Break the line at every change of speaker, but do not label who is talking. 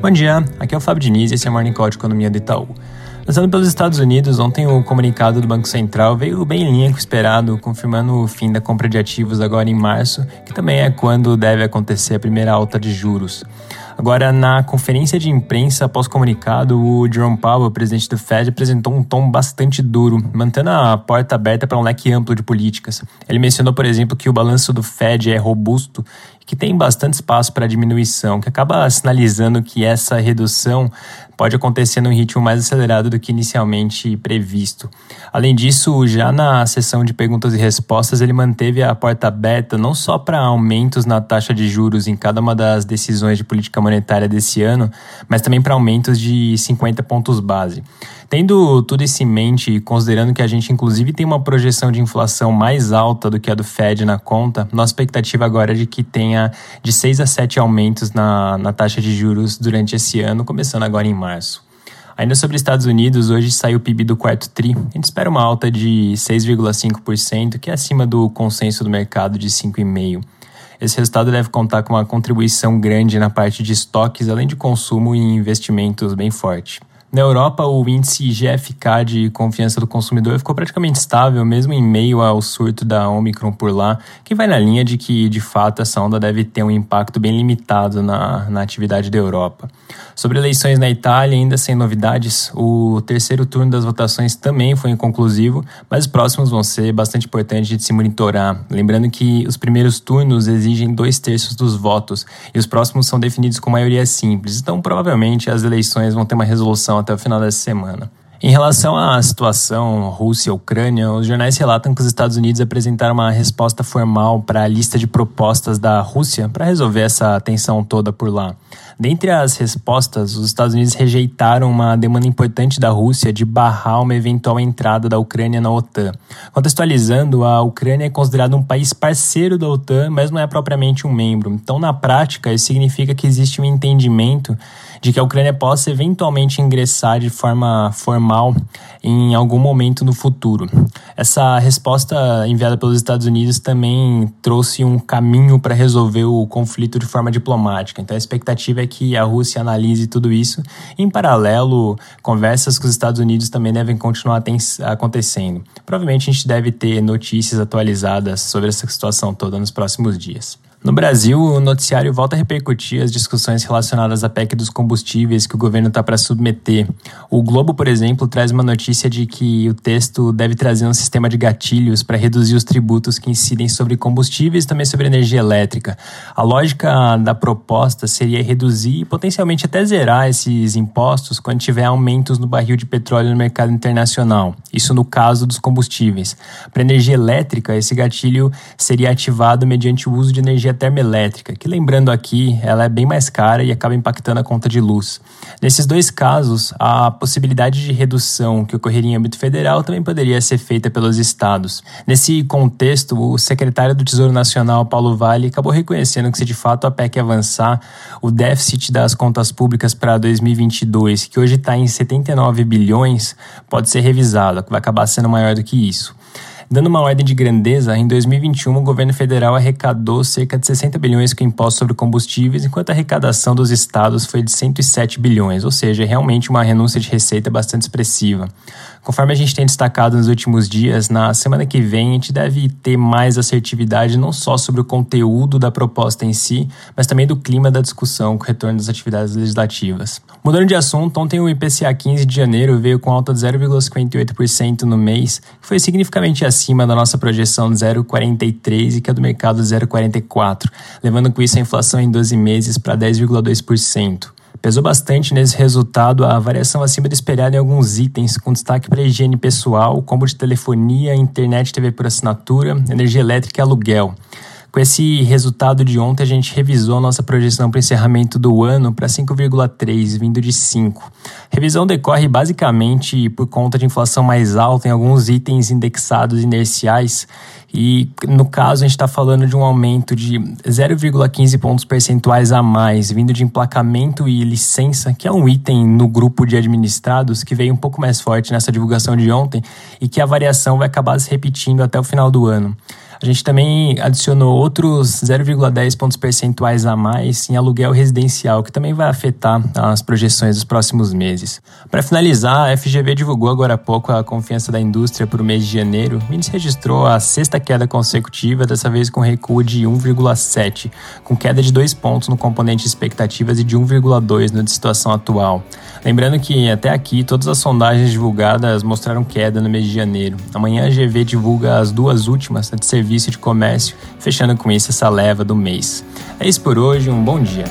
Bom dia, aqui é o Fábio Diniz e esse é o Morning Call de Economia do Itaú. Lançando pelos Estados Unidos, ontem o comunicado do Banco Central veio bem em linha com o esperado, confirmando o fim da compra de ativos agora em março, que também é quando deve acontecer a primeira alta de juros. Agora, na conferência de imprensa após comunicado, o Jerome Powell, presidente do Fed, apresentou um tom bastante duro, mantendo a porta aberta para um leque amplo de políticas. Ele mencionou, por exemplo, que o balanço do Fed é robusto e que tem bastante espaço para diminuição, que acaba sinalizando que essa redução pode acontecer num ritmo mais acelerado do que inicialmente previsto. Além disso, já na sessão de perguntas e respostas, ele manteve a porta aberta não só para aumentos na taxa de juros em cada uma das decisões de política monetária desse ano, mas também para aumentos de 50 pontos base. Tendo tudo isso em mente e considerando que a gente inclusive tem uma projeção de inflação mais alta do que a do Fed na conta, nossa expectativa agora é de que tenha de 6 a 7 aumentos na, na taxa de juros durante esse ano, começando agora em março. Ainda sobre Estados Unidos, hoje saiu o PIB do quarto TRI. A gente espera uma alta de 6,5%, que é acima do consenso do mercado de 5,5%. Esse resultado deve contar com uma contribuição grande na parte de estoques, além de consumo e investimentos bem forte. Na Europa, o índice GFK de confiança do consumidor ficou praticamente estável, mesmo em meio ao surto da Omicron por lá, que vai na linha de que, de fato, essa onda deve ter um impacto bem limitado na, na atividade da Europa. Sobre eleições na Itália, ainda sem novidades, o terceiro turno das votações também foi inconclusivo, mas os próximos vão ser bastante importantes de se monitorar. Lembrando que os primeiros turnos exigem dois terços dos votos e os próximos são definidos com maioria simples, então provavelmente as eleições vão ter uma resolução até o final dessa semana. Em relação à situação Rússia-Ucrânia, os jornais relatam que os Estados Unidos apresentaram uma resposta formal para a lista de propostas da Rússia para resolver essa tensão toda por lá. Dentre as respostas, os Estados Unidos rejeitaram uma demanda importante da Rússia de barrar uma eventual entrada da Ucrânia na OTAN. Contextualizando, a Ucrânia é considerada um país parceiro da OTAN, mas não é propriamente um membro. Então, na prática, isso significa que existe um entendimento de que a Ucrânia possa eventualmente ingressar de forma formal em algum momento no futuro. Essa resposta enviada pelos Estados Unidos também trouxe um caminho para resolver o conflito de forma diplomática. Então a expectativa é que a Rússia analise tudo isso. Em paralelo, conversas com os Estados Unidos também devem continuar acontecendo. Provavelmente a gente deve ter notícias atualizadas sobre essa situação toda nos próximos dias. No Brasil, o noticiário volta a repercutir as discussões relacionadas à PEC dos combustíveis que o governo está para submeter. O Globo, por exemplo, traz uma notícia de que o texto deve trazer um sistema de gatilhos para reduzir os tributos que incidem sobre combustíveis e também sobre energia elétrica. A lógica da proposta seria reduzir e potencialmente até zerar esses impostos quando tiver aumentos no barril de petróleo no mercado internacional. Isso no caso dos combustíveis. Para energia elétrica, esse gatilho seria ativado mediante o uso de energia energia termoelétrica, que lembrando aqui, ela é bem mais cara e acaba impactando a conta de luz. Nesses dois casos, a possibilidade de redução que ocorreria em âmbito federal também poderia ser feita pelos estados. Nesse contexto, o secretário do Tesouro Nacional, Paulo Vale, acabou reconhecendo que se de fato a PEC avançar, o déficit das contas públicas para 2022, que hoje está em 79 bilhões, pode ser revisado, vai acabar sendo maior do que isso. Dando uma ordem de grandeza, em 2021 o governo federal arrecadou cerca de 60 bilhões com impostos sobre combustíveis, enquanto a arrecadação dos estados foi de 107 bilhões, ou seja, realmente uma renúncia de receita bastante expressiva. Conforme a gente tem destacado nos últimos dias, na semana que vem a gente deve ter mais assertividade não só sobre o conteúdo da proposta em si, mas também do clima da discussão com o retorno das atividades legislativas. Mudando de assunto, ontem o IPCA 15 de janeiro veio com alta de 0,58% no mês, que foi significativamente acima da nossa projeção de 0,43% e que é do mercado 0,44%, levando com isso a inflação em 12 meses para 10,2%. Pesou bastante nesse resultado a variação acima do esperado em alguns itens, com destaque para higiene pessoal, combo de telefonia, internet, TV por assinatura, energia elétrica e aluguel. Com esse resultado de ontem, a gente revisou a nossa projeção para encerramento do ano para 5,3, vindo de 5. A revisão decorre basicamente por conta de inflação mais alta em alguns itens indexados inerciais e no caso a gente está falando de um aumento de 0,15 pontos percentuais a mais, vindo de emplacamento e licença, que é um item no grupo de administrados que veio um pouco mais forte nessa divulgação de ontem e que a variação vai acabar se repetindo até o final do ano. A gente também adicionou outros 0,10 pontos percentuais a mais em aluguel residencial, que também vai afetar as projeções dos próximos meses. Para finalizar, a FGV divulgou agora há pouco a confiança da indústria para o mês de janeiro. O índice registrou a sexta queda consecutiva, dessa vez com recuo de 1,7, com queda de 2 pontos no componente expectativas e de 1,2 no de situação atual. Lembrando que até aqui todas as sondagens divulgadas mostraram queda no mês de janeiro. Amanhã a GV divulga as duas últimas, a de serviço Serviço de Comércio, fechando com isso essa leva do mês. É isso por hoje, um bom dia.